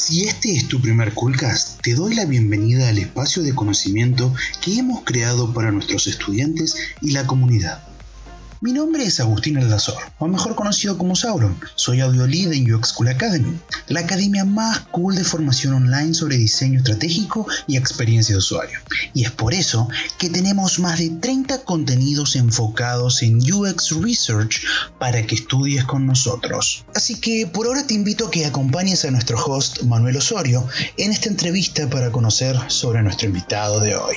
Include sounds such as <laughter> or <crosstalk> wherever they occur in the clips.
Si este es tu primer Coolcast, te doy la bienvenida al espacio de conocimiento que hemos creado para nuestros estudiantes y la comunidad. Mi nombre es Agustín Aldazor, o mejor conocido como Sauron. Soy audiolid en UX School Academy, la academia más cool de formación online sobre diseño estratégico y experiencia de usuario. Y es por eso que tenemos más de 30 contenidos enfocados en UX Research para que estudies con nosotros. Así que por ahora te invito a que acompañes a nuestro host Manuel Osorio en esta entrevista para conocer sobre nuestro invitado de hoy.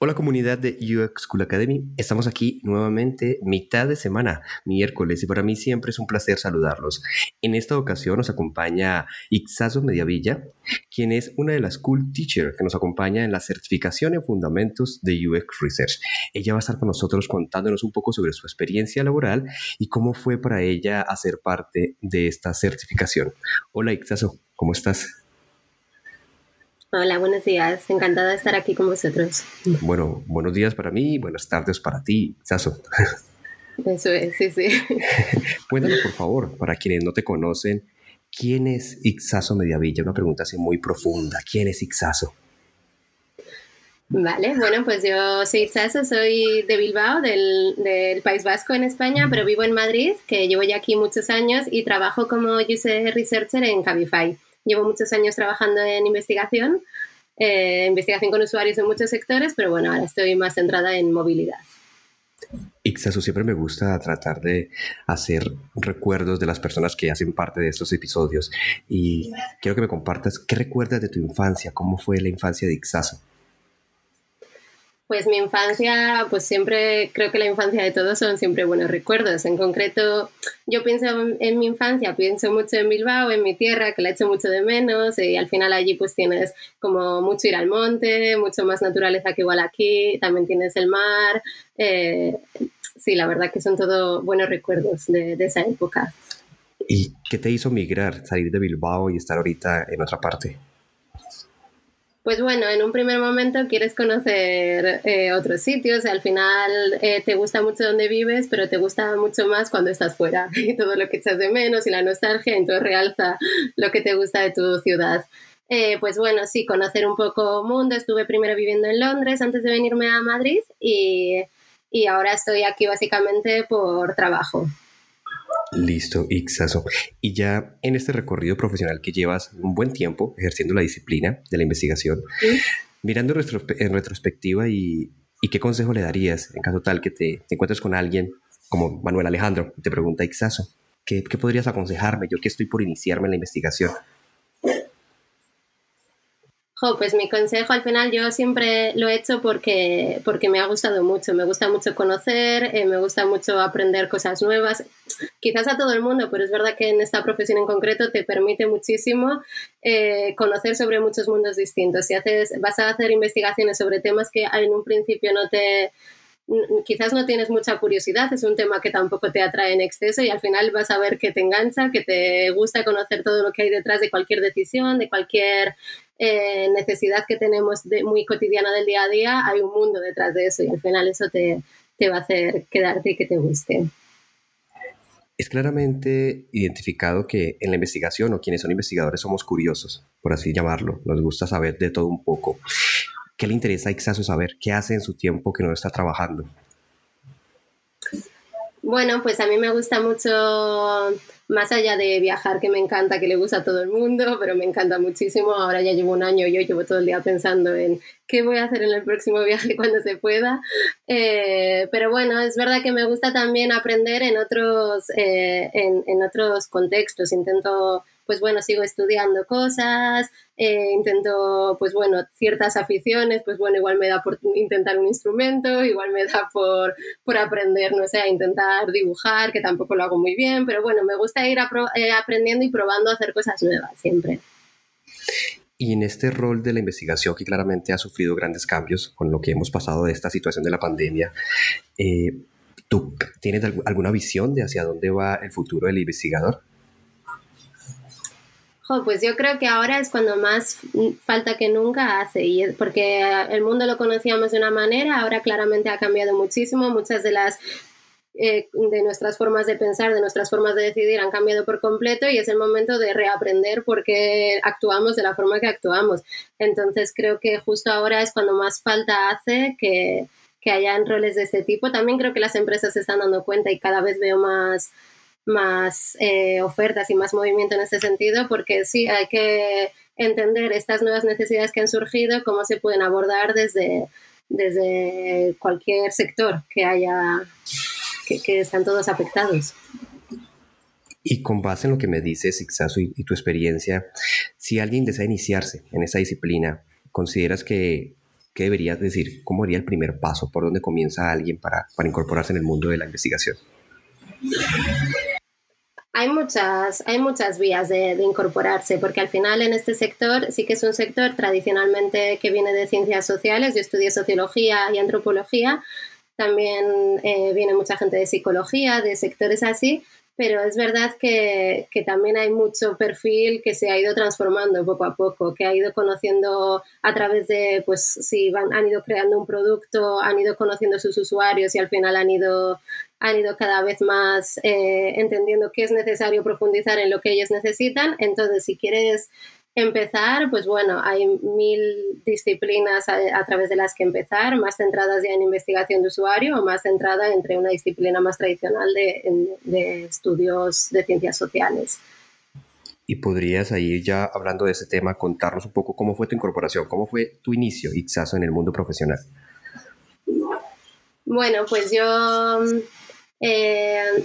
Hola comunidad de UX School Academy, estamos aquí nuevamente mitad de semana, miércoles, y para mí siempre es un placer saludarlos. En esta ocasión nos acompaña Ixazo Mediavilla, quien es una de las Cool Teacher que nos acompaña en la certificación en fundamentos de UX Research. Ella va a estar con nosotros contándonos un poco sobre su experiencia laboral y cómo fue para ella hacer parte de esta certificación. Hola Ixazo, ¿cómo estás? Hola, buenos días. Encantada de estar aquí con vosotros. Bueno, buenos días para mí, buenas tardes para ti, Saso. <laughs> Eso es, sí, sí. <laughs> Cuéntanos, por favor, para quienes no te conocen, ¿quién es Ixaso Mediavilla? Una pregunta así muy profunda. ¿Quién es Ixaso? Vale, bueno, pues yo soy Ixaso, soy de Bilbao, del, del, País Vasco en España, pero vivo en Madrid, que llevo ya aquí muchos años y trabajo como user researcher en Cabify. Llevo muchos años trabajando en investigación, eh, investigación con usuarios en muchos sectores, pero bueno, ahora estoy más centrada en movilidad. Ixasu, siempre me gusta tratar de hacer recuerdos de las personas que hacen parte de estos episodios y quiero que me compartas qué recuerdas de tu infancia, cómo fue la infancia de Ixasu. Pues mi infancia, pues siempre, creo que la infancia de todos son siempre buenos recuerdos. En concreto, yo pienso en mi infancia, pienso mucho en Bilbao, en mi tierra, que la echo mucho de menos, y al final allí pues tienes como mucho ir al monte, mucho más naturaleza que igual aquí, también tienes el mar. Eh, sí, la verdad que son todos buenos recuerdos de, de esa época. ¿Y qué te hizo migrar, salir de Bilbao y estar ahorita en otra parte? Pues bueno, en un primer momento quieres conocer eh, otros sitios, al final eh, te gusta mucho donde vives, pero te gusta mucho más cuando estás fuera <laughs> y todo lo que echas de menos y la nostalgia, entonces realza lo que te gusta de tu ciudad. Eh, pues bueno, sí, conocer un poco mundo. Estuve primero viviendo en Londres antes de venirme a Madrid y, y ahora estoy aquí básicamente por trabajo. Listo, Ixaso. Y ya en este recorrido profesional que llevas un buen tiempo ejerciendo la disciplina de la investigación, mirando en retrospectiva y, qué consejo le darías en caso tal que te, encuentres con alguien como Manuel Alejandro y te pregunta, Ixaso, ¿qué, ¿qué podrías aconsejarme yo que estoy por iniciarme en la investigación? Pues mi consejo al final yo siempre lo he hecho porque, porque me ha gustado mucho, me gusta mucho conocer, eh, me gusta mucho aprender cosas nuevas, quizás a todo el mundo, pero es verdad que en esta profesión en concreto te permite muchísimo eh, conocer sobre muchos mundos distintos. Si haces, vas a hacer investigaciones sobre temas que en un principio no te, quizás no tienes mucha curiosidad, es un tema que tampoco te atrae en exceso y al final vas a ver que te engancha, que te gusta conocer todo lo que hay detrás de cualquier decisión, de cualquier eh, necesidad que tenemos de, muy cotidiana del día a día, hay un mundo detrás de eso y al final eso te, te va a hacer quedarte y que te guste. Es claramente identificado que en la investigación o quienes son investigadores somos curiosos, por así llamarlo, nos gusta saber de todo un poco. ¿Qué le interesa a Ixaso saber? ¿Qué hace en su tiempo que no está trabajando? Bueno, pues a mí me gusta mucho, más allá de viajar, que me encanta, que le gusta a todo el mundo, pero me encanta muchísimo. Ahora ya llevo un año yo llevo todo el día pensando en qué voy a hacer en el próximo viaje <laughs> cuando se pueda. Eh, pero bueno, es verdad que me gusta también aprender en otros, eh, en, en otros contextos. Intento pues bueno, sigo estudiando cosas, eh, intento, pues bueno, ciertas aficiones, pues bueno, igual me da por intentar un instrumento, igual me da por, por aprender, no sé, a intentar dibujar, que tampoco lo hago muy bien, pero bueno, me gusta ir eh, aprendiendo y probando a hacer cosas nuevas siempre. Y en este rol de la investigación, que claramente ha sufrido grandes cambios con lo que hemos pasado de esta situación de la pandemia, eh, ¿tú tienes alguna visión de hacia dónde va el futuro del investigador? Pues yo creo que ahora es cuando más falta que nunca hace, y porque el mundo lo conocíamos de una manera, ahora claramente ha cambiado muchísimo, muchas de las eh, de nuestras formas de pensar, de nuestras formas de decidir han cambiado por completo y es el momento de reaprender por qué actuamos de la forma que actuamos. Entonces creo que justo ahora es cuando más falta hace que, que hayan roles de este tipo. También creo que las empresas se están dando cuenta y cada vez veo más, más eh, ofertas y más movimiento en este sentido porque sí, hay que entender estas nuevas necesidades que han surgido, cómo se pueden abordar desde, desde cualquier sector que haya que, están todos afectados. Y con base en lo que me dices, Ixaso, y, tu experiencia, si alguien desea iniciarse en esa disciplina, ¿consideras que, que debería decir, cómo haría el primer paso? ¿Por dónde comienza alguien para, para incorporarse en el mundo de la investigación? Hay muchas, hay muchas vías de, incorporarse, porque al final en este sector sí que es un sector tradicionalmente que viene de ciencias sociales, yo estudié sociología y antropología, también eh, viene mucha gente de psicología, de sectores así, pero es verdad que, que, también hay mucho perfil que se ha ido transformando poco a poco, que ha ido conociendo a través de, pues si van, han ido creando un producto, han ido conociendo sus usuarios y al final han ido, han ido cada vez más eh, entendiendo que es necesario profundizar en lo que ellos necesitan. Entonces, si quieres empezar, pues bueno, hay mil disciplinas a, través de las que empezar, más centradas ya en investigación de usuario o más centrada entre una disciplina más tradicional de, estudios de ciencias sociales. Y podrías ahí ya hablando de ese tema contarnos un poco cómo fue tu incorporación, cómo fue tu inicio, Ixaso, en el mundo profesional. Bueno, pues yo eh,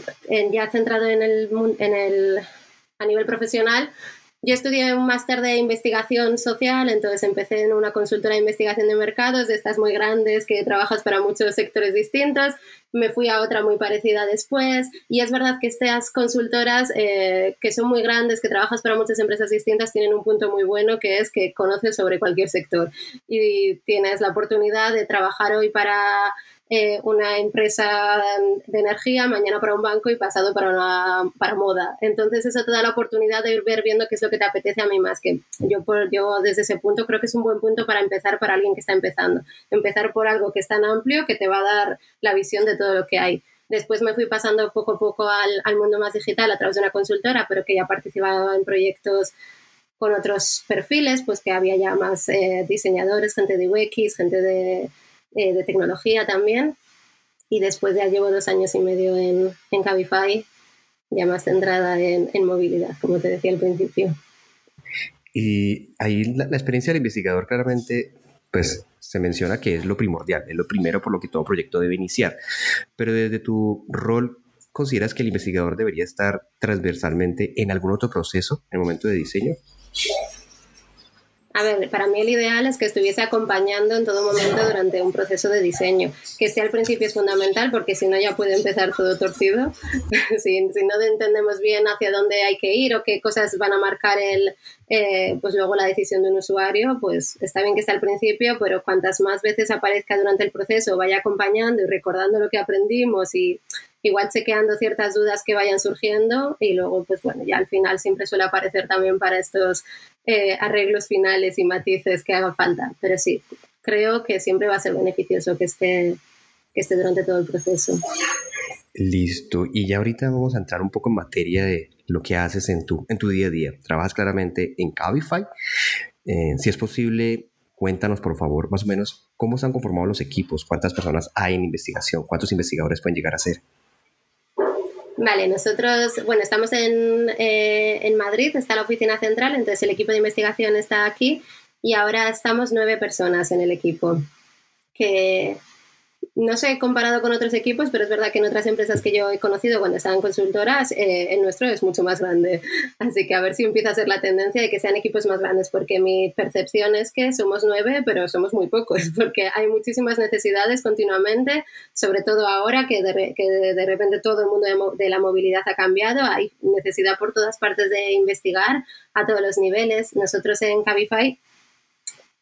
ya centrado en el, en el, a nivel profesional, yo estudié un máster de investigación social, entonces empecé en una consultora de investigación de mercados, de estas muy grandes que trabajas para muchos sectores distintos. Me fui a otra muy parecida después. Y es verdad que estas consultoras eh, que son muy grandes, que trabajas para muchas empresas distintas, tienen un punto muy bueno que es que conoces sobre cualquier sector. Y tienes la oportunidad de trabajar hoy para eh, una empresa de energía, mañana para un banco y pasado para, una, para moda. Entonces eso te da la oportunidad de ir ver viendo qué es lo que te apetece a mí más, que yo, por, yo desde ese punto creo que es un buen punto para empezar para alguien que está empezando. Empezar por algo que es tan amplio que te va a dar la visión de todo lo que hay. Después me fui pasando poco a poco al, al mundo más digital a través de una consultora, pero que ya participaba en proyectos con otros perfiles, pues que había ya más eh, diseñadores, gente de UX, gente de, eh, de tecnología también. Y después ya llevo dos años y medio en, en Cabify, ya más centrada en, en movilidad, como te decía al principio. Y ahí la, experiencia del investigador claramente pues se menciona que es lo primordial, es lo primero por lo que todo proyecto debe iniciar. Pero desde tu rol, ¿consideras que el investigador debería estar transversalmente en algún otro proceso en el momento de diseño? A ver, para mí el ideal es que estuviese acompañando en todo momento durante un proceso de diseño. Que esté al principio es fundamental porque si no ya puede empezar todo torcido. <laughs> si, no entendemos bien hacia dónde hay que ir o qué cosas van a marcar el, eh, pues luego la decisión de un usuario, pues está bien que esté al principio, pero cuantas más veces aparezca durante el proceso, vaya acompañando y recordando lo que aprendimos y igual chequeando ciertas dudas que vayan surgiendo y luego, pues bueno, ya al final siempre suele aparecer también para estos eh, arreglos finales y matices que haga falta. Pero sí, creo que siempre va a ser beneficioso que esté, que esté durante todo el proceso. Listo. Y ya ahorita vamos a entrar un poco en materia de lo que haces en tu, en tu día a día. Trabajas claramente en Cabify. Eh, si es posible, cuéntanos por favor más o menos cómo se han conformado los equipos, cuántas personas hay en investigación, cuántos investigadores pueden llegar a ser. Vale, nosotros, bueno, estamos en, eh, en, Madrid, está la oficina central, entonces el equipo de investigación está aquí y ahora estamos nueve personas en el equipo. Que no sé comparado con otros equipos, pero es verdad que en otras empresas que yo he conocido cuando estaban consultoras, eh, el nuestro es mucho más grande. <laughs> Así que a ver si empieza a ser la tendencia de que sean equipos más grandes, porque mi percepción es que somos nueve, pero somos muy pocos, <laughs> porque hay muchísimas necesidades continuamente, sobre todo ahora que de, que de repente todo el mundo de, la movilidad ha cambiado, hay necesidad por todas partes de investigar a todos los niveles. Nosotros en Cabify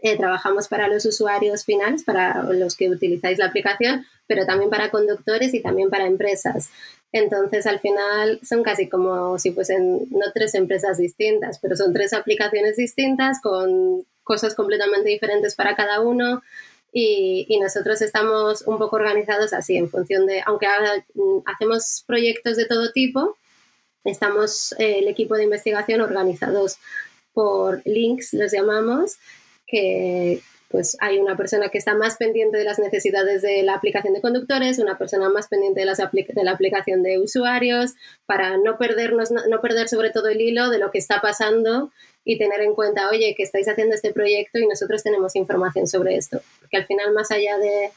eh, trabajamos para los usuarios finales, para los que utilizáis la aplicación, pero también para conductores y también para empresas. Entonces, al final son casi como si fuesen no tres empresas distintas, pero son tres aplicaciones distintas con cosas completamente diferentes para cada uno. Y, nosotros estamos un poco organizados así, en función de, aunque mm, hacemos proyectos de todo tipo, estamos eh, el equipo de investigación organizados por links, los llamamos, que pues hay una persona que está más pendiente de las necesidades de la aplicación de conductores, una persona más pendiente de, las de la aplicación de usuarios, para no perdernos, no perder sobre todo el hilo de lo que está pasando y tener en cuenta, oye, que estáis haciendo este proyecto y nosotros tenemos información sobre esto. Porque al final, más allá de,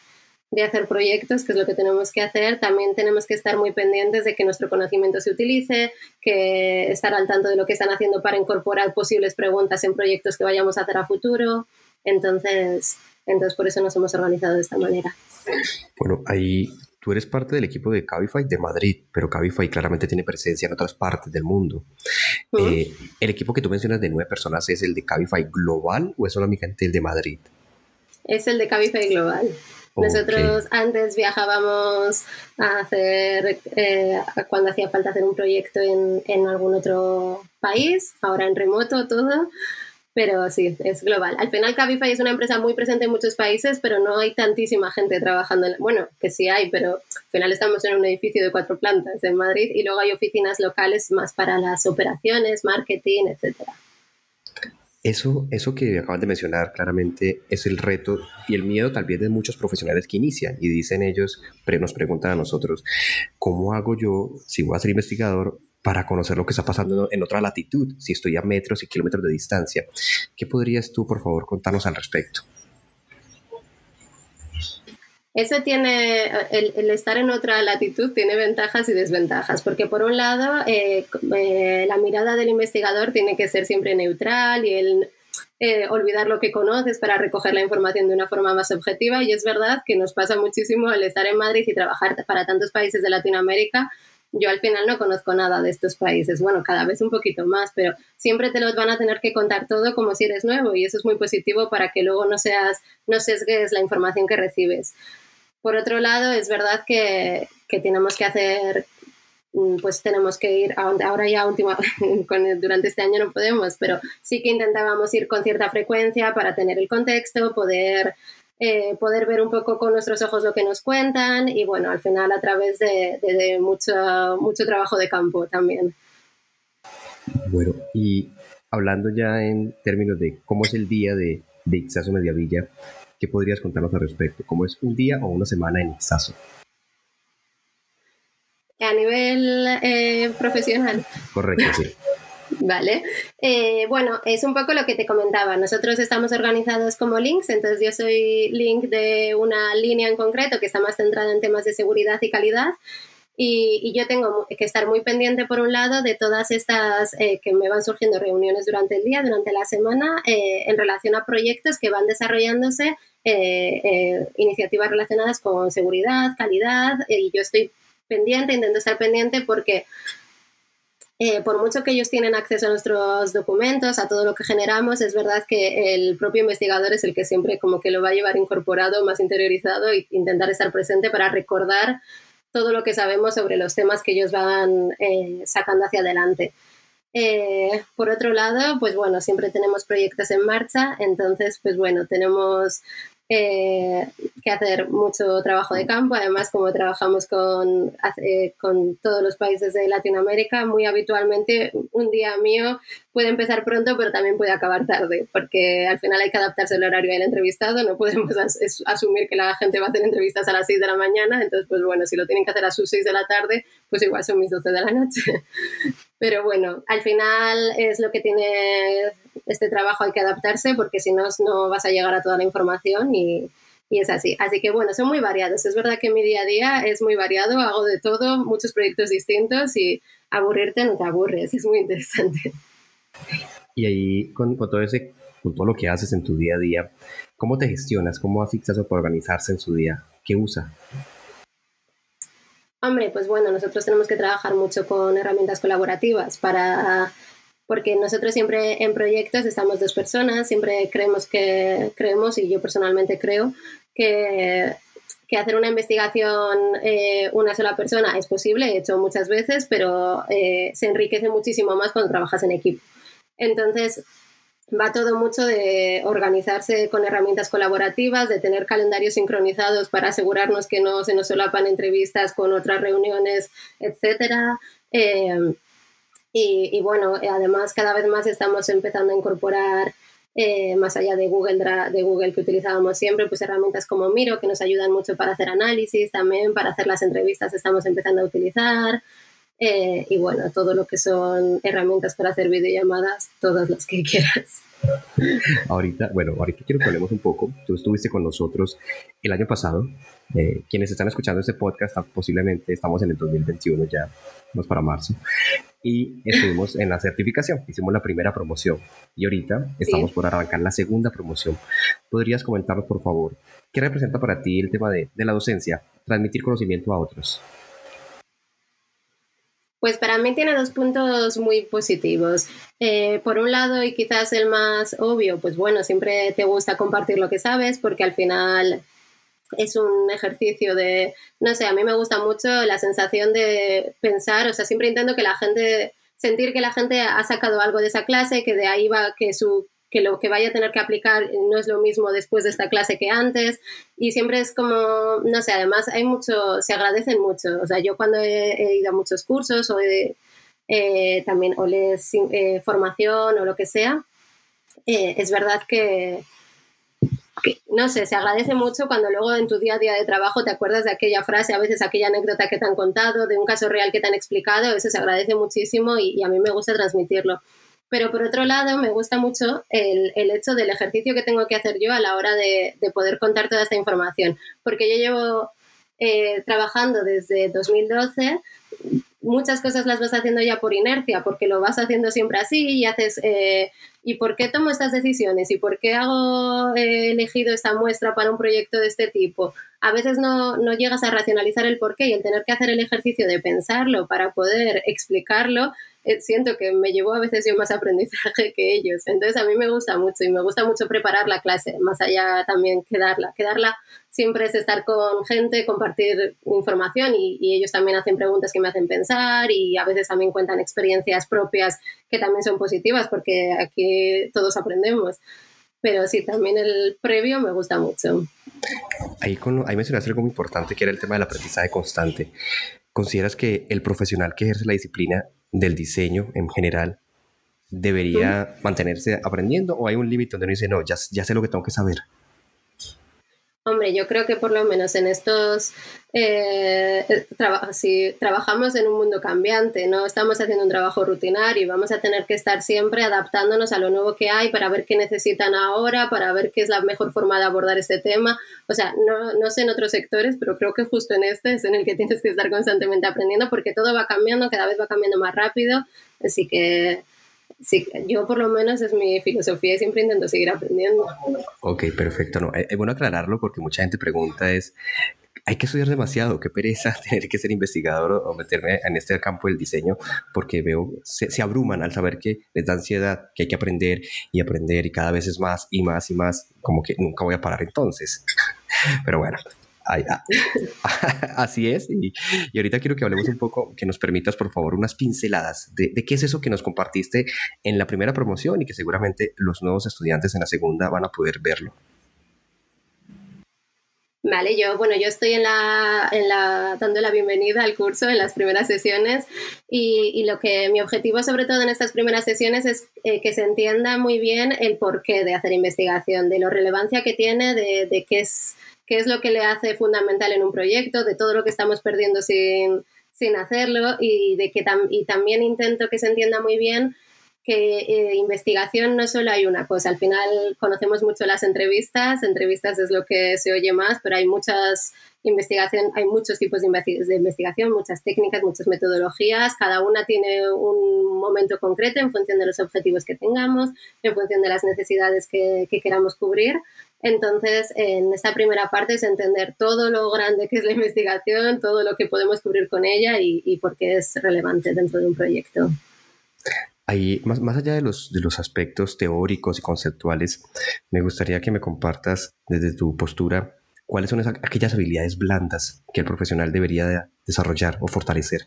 de hacer proyectos, que es lo que tenemos que hacer, también tenemos que estar muy pendientes de que nuestro conocimiento se utilice, que estar al tanto de lo que están haciendo para incorporar posibles preguntas en proyectos que vayamos a hacer a futuro. Entonces, entonces por eso nos hemos organizado de esta manera. Bueno, ahí tú eres parte del equipo de Cabify de Madrid, pero Cabify claramente tiene presencia en otras partes del mundo. Eh, ¿El equipo que tú mencionas de nueve personas es el de Cabify Global o es solamente el de Madrid? Es el de Cabify Global. Nosotros antes viajábamos a hacer, eh, cuando hacía falta hacer un proyecto en, algún otro país, ahora en remoto todo, pero sí, es global. Al final Cabify es una empresa muy presente en muchos países, pero no hay tantísima gente trabajando. En, bueno, que sí hay, pero al final estamos en un edificio de cuatro plantas en Madrid y luego hay oficinas locales más para las operaciones, marketing, etcétera. Eso, eso que acabas de mencionar claramente es el reto y el miedo tal vez de muchos profesionales que inician y dicen ellos, pero nos preguntan a nosotros, ¿cómo hago yo, si voy a ser investigador, para conocer lo que está pasando en otra latitud, si estoy a metros y kilómetros de distancia? ¿Qué podrías tú, por favor, contarnos al respecto? Eso tiene, el, estar en otra latitud tiene ventajas y desventajas, porque por un lado eh, eh, la mirada del investigador tiene que ser siempre neutral y el eh, olvidar lo que conoces para recoger la información de una forma más objetiva y es verdad que nos pasa muchísimo el estar en Madrid y trabajar para tantos países de Latinoamérica. Yo al final no conozco nada de estos países, bueno, cada vez un poquito más, pero siempre te los van a tener que contar todo como si eres nuevo y eso es muy positivo para que luego no seas, no sesgues la información que recibes. Por otro lado, es verdad que, tenemos que hacer, mm, pues tenemos que ir, ahora ya última, <laughs> durante este año no podemos, pero sí que intentábamos ir con cierta frecuencia para tener el contexto, poder, eh, poder ver un poco con nuestros ojos lo que nos cuentan y bueno, al final a través de, mucho, mucho trabajo de campo también. Bueno, y hablando ya en términos de cómo es el día de, de Ixaso Mediavilla, ¿Qué podrías contarnos al respecto? ¿Cómo es un día o una semana en Ixaso? A nivel eh, profesional. Correcto, sí. <laughs> Vale. Eh, bueno, es un poco lo que te comentaba. Nosotros estamos organizados como links, entonces yo soy link de una línea en concreto que está más centrada en temas de seguridad y calidad y, yo tengo que estar muy pendiente, por un lado, de todas estas eh, que me van surgiendo reuniones durante el día, durante la semana, eh, en relación a proyectos que van desarrollándose, eh, iniciativas relacionadas con seguridad, calidad, y yo estoy pendiente, intento estar pendiente porque por mucho que ellos tienen acceso a nuestros documentos, a todo lo que generamos, es verdad que el propio investigador es el que siempre como que lo va a llevar incorporado, más interiorizado e intentar estar presente para recordar todo lo que sabemos sobre los temas que ellos van eh, sacando hacia adelante. Eh, por otro lado, pues bueno, siempre tenemos proyectos en marcha, entonces, pues bueno, tenemos eh, que hacer mucho trabajo de campo. Además, como trabajamos con, con todos los países de Latinoamérica, muy habitualmente un día mío puede empezar pronto, pero también puede acabar tarde, porque al final hay que adaptarse al horario del entrevistado. No podemos asumir que la gente va a hacer entrevistas a las 6 de la mañana. Entonces, pues bueno, si lo tienen que hacer a sus 6 de la tarde, pues igual son mis 12 de la noche. <laughs> Pero bueno, al final es lo que tiene este trabajo, hay que adaptarse porque si no, no vas a llegar a toda la información y, y es así. Así que bueno, son muy variados. Es verdad que mi día a día es muy variado, hago de todo, muchos proyectos distintos y aburrirte no te aburres, es muy interesante. Y ahí con, todo ese, con todo lo que haces en tu día a día, ¿cómo te gestionas? ¿Cómo asistas para organizarse en su día? ¿Qué usa? Hombre, pues bueno, nosotros tenemos que trabajar mucho con herramientas colaborativas para porque nosotros siempre en proyectos estamos dos personas, siempre creemos que creemos y yo personalmente creo que, que hacer una investigación eh, una sola persona es posible, he hecho muchas veces, pero eh, se enriquece muchísimo más cuando trabajas en equipo. Entonces, va todo mucho de organizarse con herramientas colaborativas, de tener calendarios sincronizados para asegurarnos que no se nos solapan entrevistas con otras reuniones, etcétera. Eh, y, bueno, además cada vez más estamos empezando a incorporar, eh, más allá de Google, de Google que utilizábamos siempre, pues herramientas como Miro que nos ayudan mucho para hacer análisis, también para hacer las entrevistas estamos empezando a utilizar. Eh, y bueno, todo lo que son herramientas para hacer videollamadas, todas las que <laughs> quieras. Ahorita, bueno, ahorita quiero que hablemos un poco. Tú estuviste con nosotros el año pasado. Eh, quienes están escuchando este podcast, posiblemente estamos en el 2021 ya, vamos para marzo. Y estuvimos en la certificación, hicimos la primera promoción y ahorita estamos por arrancar la segunda promoción. ¿Podrías comentarnos, por favor, qué representa para ti el tema de, de la docencia, transmitir conocimiento a otros? Pues para mí tiene dos puntos muy positivos. Eh, por un lado, y quizás el más obvio, pues bueno, siempre te gusta compartir lo que sabes porque al final es un ejercicio de, no sé, a mí me gusta mucho la sensación de pensar, o sea, siempre intento que la gente, sentir que la gente ha sacado algo de esa clase, que de ahí va, que su que lo que vaya a tener que aplicar no es lo mismo después de esta clase que antes. Y siempre es como, no sé, además hay mucho, se agradecen mucho, o sea, yo cuando he, ido a muchos cursos o eh, también o les eh, formación o lo que sea, eh, es verdad que, no sé, se agradece mucho cuando luego en tu día a día de trabajo te acuerdas de aquella frase, a veces aquella anécdota que te han contado, de un caso real que te han explicado, eso se agradece muchísimo y a mí me gusta transmitirlo. Pero por otro lado, me gusta mucho el, el, hecho del ejercicio que tengo que hacer yo a la hora de, de poder contar toda esta información, porque yo llevo eh, trabajando desde 2012 muchas cosas las vas haciendo ya por inercia, porque lo vas haciendo siempre así y haces, eh, ¿y por qué tomo estas decisiones? ¿Y por qué hago, he elegido esta muestra para un proyecto de este tipo? A veces no, no llegas a racionalizar el por qué y el tener que hacer el ejercicio de pensarlo para poder explicarlo eh, siento que me llevó a veces yo más <laughs> aprendizaje que ellos. Entonces a mí me gusta mucho y me gusta mucho preparar la clase, más allá también que darla. Siempre es estar con gente, compartir información y, ellos también hacen preguntas que me hacen pensar y a veces también cuentan experiencias propias que también son positivas porque aquí todos aprendemos. Pero sí, también el previo me gusta mucho. Ahí, con, ahí mencionaste algo muy importante que era el tema del aprendizaje constante. ¿Consideras que el profesional que ejerce la disciplina del diseño en general debería mantenerse aprendiendo o hay un límite donde uno dice, no, ya, ya sé lo que tengo que saber? Hombre, yo creo que por lo menos en estos, eh, si trabajamos en un mundo cambiante, no estamos haciendo un trabajo rutinario y vamos a tener que estar siempre adaptándonos a lo nuevo que hay para ver qué necesitan ahora, para ver qué es la mejor forma de abordar este tema. O sea, no, no sé en otros sectores, pero creo que justo en este es en el que tienes que estar constantemente aprendiendo porque todo va cambiando, cada vez va cambiando más rápido. Así que sí, yo por lo menos es mi filosofía y siempre intento seguir aprendiendo. Ok, perfecto. No, es bueno aclararlo porque mucha gente pregunta es, hay que estudiar demasiado, qué pereza <laughs> tener que ser investigador o meterme en este campo del diseño, porque veo, se, se, abruman al saber que les da ansiedad, que hay que aprender y aprender y cada vez es más y más y más, como que nunca voy a parar entonces. <laughs> Pero bueno, Ah, <laughs> así es. Y, ahorita quiero que hablemos un poco, que nos permitas, por favor, unas pinceladas de, qué es eso que nos compartiste en la primera promoción y que seguramente los nuevos estudiantes en la segunda van a poder verlo. Vale, yo, bueno, yo estoy en la, en la, dando la bienvenida al curso en las primeras sesiones y, lo que mi objetivo sobre todo en estas primeras sesiones es eh, que se entienda muy bien el porqué de hacer investigación, de la relevancia que tiene, de, qué es qué es lo que le hace fundamental en un proyecto, de todo lo que estamos perdiendo sin, sin hacerlo y, de que y también intento que se entienda muy bien que eh, investigación no solo hay una cosa, al final conocemos mucho las entrevistas, entrevistas es lo que se oye más, pero hay muchas investigación, hay muchos tipos de, investigación, muchas técnicas, muchas metodologías, cada una tiene un momento concreto en función de los objetivos que tengamos, en función de las necesidades que, queramos cubrir. Entonces, en esta primera parte es entender todo lo grande que es la investigación, todo lo que podemos cubrir con ella y, y por qué es relevante dentro de un proyecto. Ahí, más, más allá de los, de los aspectos teóricos y conceptuales, me gustaría que me compartas desde tu postura cuáles son aquellas habilidades blandas que el profesional debería desarrollar o fortalecer.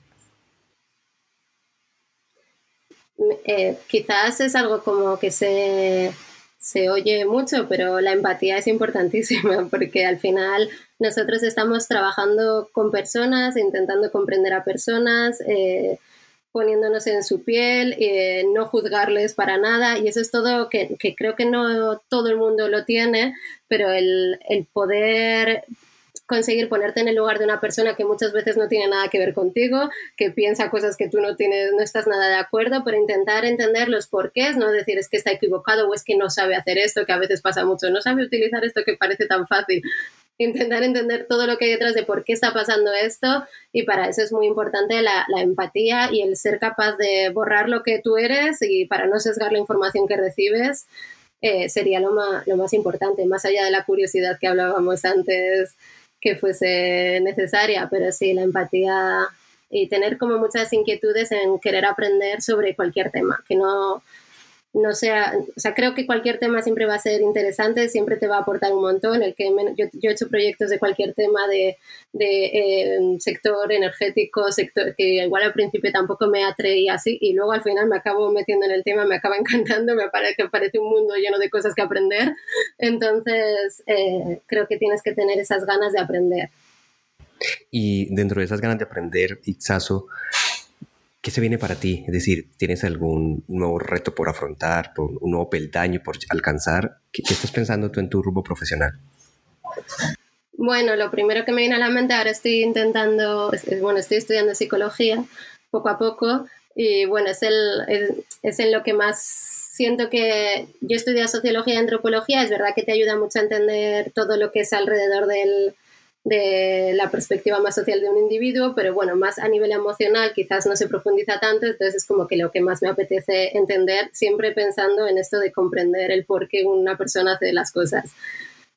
Eh, quizás es algo como que se, se oye mucho, pero la empatía es importantísima <laughs> porque al final nosotros estamos trabajando con personas, intentando comprender a personas, eh, poniéndonos en su piel, eh, no juzgarles para nada y eso es todo que, que, creo que no todo el mundo lo tiene, pero el, el, poder conseguir ponerte en el lugar de una persona que muchas veces no tiene nada que ver contigo, que piensa cosas que tú no tienes, no estás nada de acuerdo, pero intentar entender los porqués, no decir es que está equivocado o es que no sabe hacer esto, que a veces pasa mucho, no sabe utilizar esto que parece tan fácil, <laughs> intentar entender todo lo que hay detrás de por qué está pasando esto y para eso es muy importante la, empatía y el ser capaz de borrar lo que tú eres y para no sesgar la información que recibes eh, sería lo más, lo más importante, más allá de la curiosidad que hablábamos antes que fuese necesaria, pero sí, la empatía y tener como muchas inquietudes en querer aprender sobre cualquier tema, que no, no sea, o sea, creo que cualquier tema siempre va a ser interesante, siempre te va a aportar un montón. El que yo, yo, he hecho proyectos de cualquier tema de, de eh, sector energético, sector que igual al principio tampoco me atraía así y luego al final me acabo metiendo en el tema, me acaba <laughs> encantando, me parece, parece un mundo lleno de cosas que aprender. Entonces, eh, creo que tienes que tener esas ganas de aprender. Y dentro de esas ganas de aprender, Ixaso, ¿Qué se viene para ti? Es decir, ¿tienes algún nuevo reto por afrontar, un nuevo peldaño por alcanzar? ¿Qué, estás pensando tú en tu rumbo profesional? Bueno, lo primero que me viene a la mente ahora estoy intentando, bueno, estoy estudiando psicología poco a poco y bueno, es, el, es, es en lo que más siento que yo estudio sociología y antropología, es verdad que te ayuda mucho a entender todo lo que es alrededor del, de la perspectiva más social de un individuo, pero bueno, más a nivel emocional quizás no se profundiza tanto, entonces es como que lo que más me apetece entender, siempre pensando en esto de comprender el por qué una persona hace las cosas.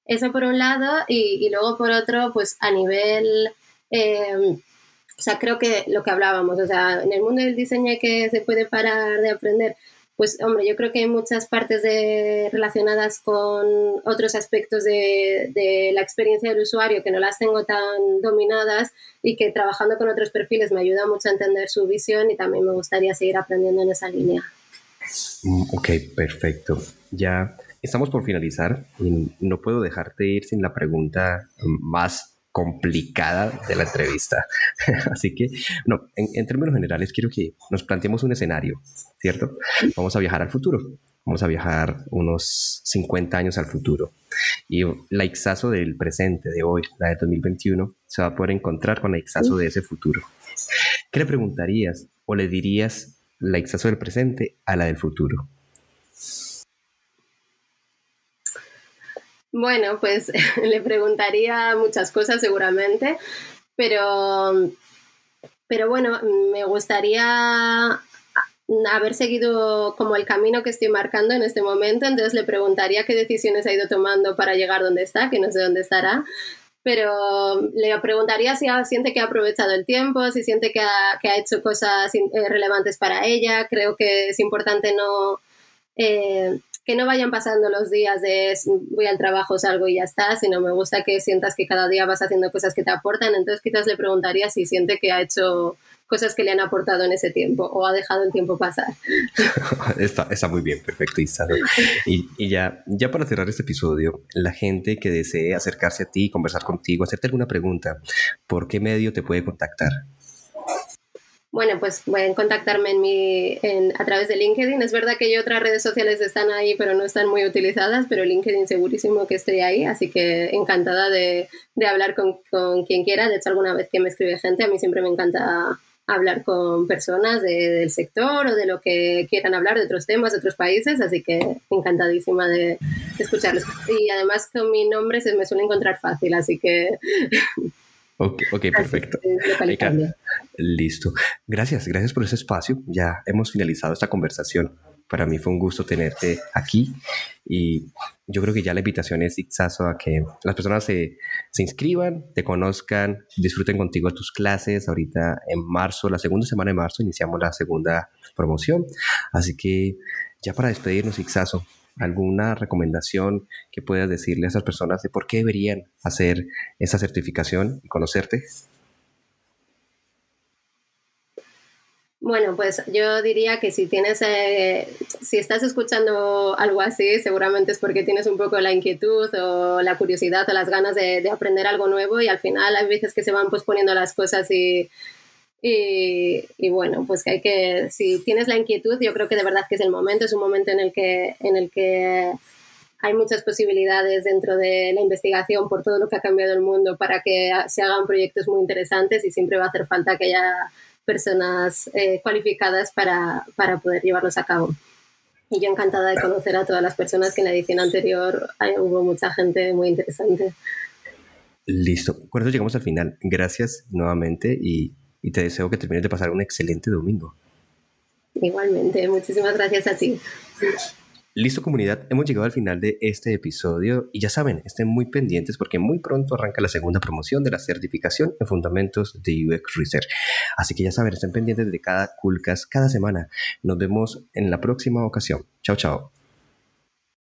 Eso por un lado, y, luego por otro, pues a nivel... Eh, o sea, creo que lo que hablábamos, o sea, en el mundo del diseño que se puede parar de aprender, pues hombre, yo creo que hay muchas partes de, relacionadas con otros aspectos de, de, la experiencia del usuario que no las tengo tan dominadas y que trabajando con otros perfiles me ayuda mucho a entender su visión y también me gustaría seguir aprendiendo en esa línea. Mm, ok, perfecto. Ya estamos por finalizar y no puedo dejarte ir sin la pregunta más complicada de la entrevista. <laughs> Así que, no, en, términos generales quiero que nos planteemos un escenario, ¿cierto? Vamos a viajar al futuro, vamos a viajar unos 50 años al futuro. Y la Ixaso del presente, de hoy, la de 2021, se va a poder encontrar con la Ixaso de ese futuro. ¿Qué le preguntarías o le dirías la Ixaso del presente a la del futuro? Bueno, pues <laughs> le preguntaría muchas cosas seguramente, pero, pero bueno, me gustaría haber seguido como el camino que estoy marcando en este momento, entonces le preguntaría qué decisiones ha ido tomando para llegar donde está, que no sé dónde estará, pero le preguntaría si siente que ha aprovechado el tiempo, si siente que ha, que ha hecho cosas eh, relevantes para ella, creo que es importante no... Eh, que no vayan pasando los días de voy al trabajo, salgo y ya está, sino me gusta que sientas que cada día vas haciendo cosas que te aportan. Entonces quizás le preguntaría si siente que ha hecho cosas que le han aportado en ese tiempo o ha dejado el tiempo pasar. <laughs> está, está, muy bien, perfecto. Y, y, ya, ya para cerrar este episodio, la gente que desee acercarse a ti, conversar contigo, hacerte alguna pregunta, ¿por qué medio te puede contactar? Bueno, pues pueden contactarme en mi, en, a través de LinkedIn. Es verdad que yo otras redes sociales están ahí, pero no están muy utilizadas, pero LinkedIn segurísimo que estoy ahí, así que encantada de, de hablar con, con, quien quiera. De hecho, alguna vez que me escribe gente, a mí siempre me encanta hablar con personas del sector o de lo que quieran hablar de otros temas, de otros países, así que encantadísima de, escucharlos. Y además con mi nombre se me suele encontrar fácil, así que... Ok, okay <laughs> perfecto. Listo. Gracias, gracias por ese espacio. Ya hemos finalizado esta conversación. Para mí fue un gusto tenerte aquí y yo creo que ya la invitación es Ixazo a que las personas se, se, inscriban, te conozcan, disfruten contigo tus clases. Ahorita en marzo, la segunda semana de marzo, iniciamos la segunda promoción. Así que ya para despedirnos, Ixazo, ¿alguna recomendación que puedas decirle a esas personas de por qué deberían hacer esa certificación y conocerte? Bueno, pues yo diría que si tienes, eh, si estás escuchando algo así, seguramente es porque tienes un poco la inquietud o la curiosidad o las ganas de, aprender algo nuevo y al final hay veces que se van posponiendo las cosas y, y, y, bueno, pues que hay que, si tienes la inquietud, yo creo que de verdad que es el momento, es un momento en el que, en el que hay muchas posibilidades dentro de la investigación por todo lo que ha cambiado el mundo para que se hagan proyectos muy interesantes y siempre va a hacer falta que haya personas eh, cualificadas para, para, poder llevarlos a cabo. Y yo encantada de conocer a todas las personas que en la edición anterior hubo mucha gente muy interesante. Listo, con eso llegamos al final. Gracias nuevamente y, y te deseo que termines de pasar un excelente domingo. Igualmente, muchísimas gracias a ti. Listo comunidad, hemos llegado al final de este episodio y ya saben, estén muy pendientes porque muy pronto arranca la segunda promoción de la certificación en fundamentos de UX Research. Así que ya saben, estén pendientes de cada Coolcast cada semana. Nos vemos en la próxima ocasión. Chao, chao.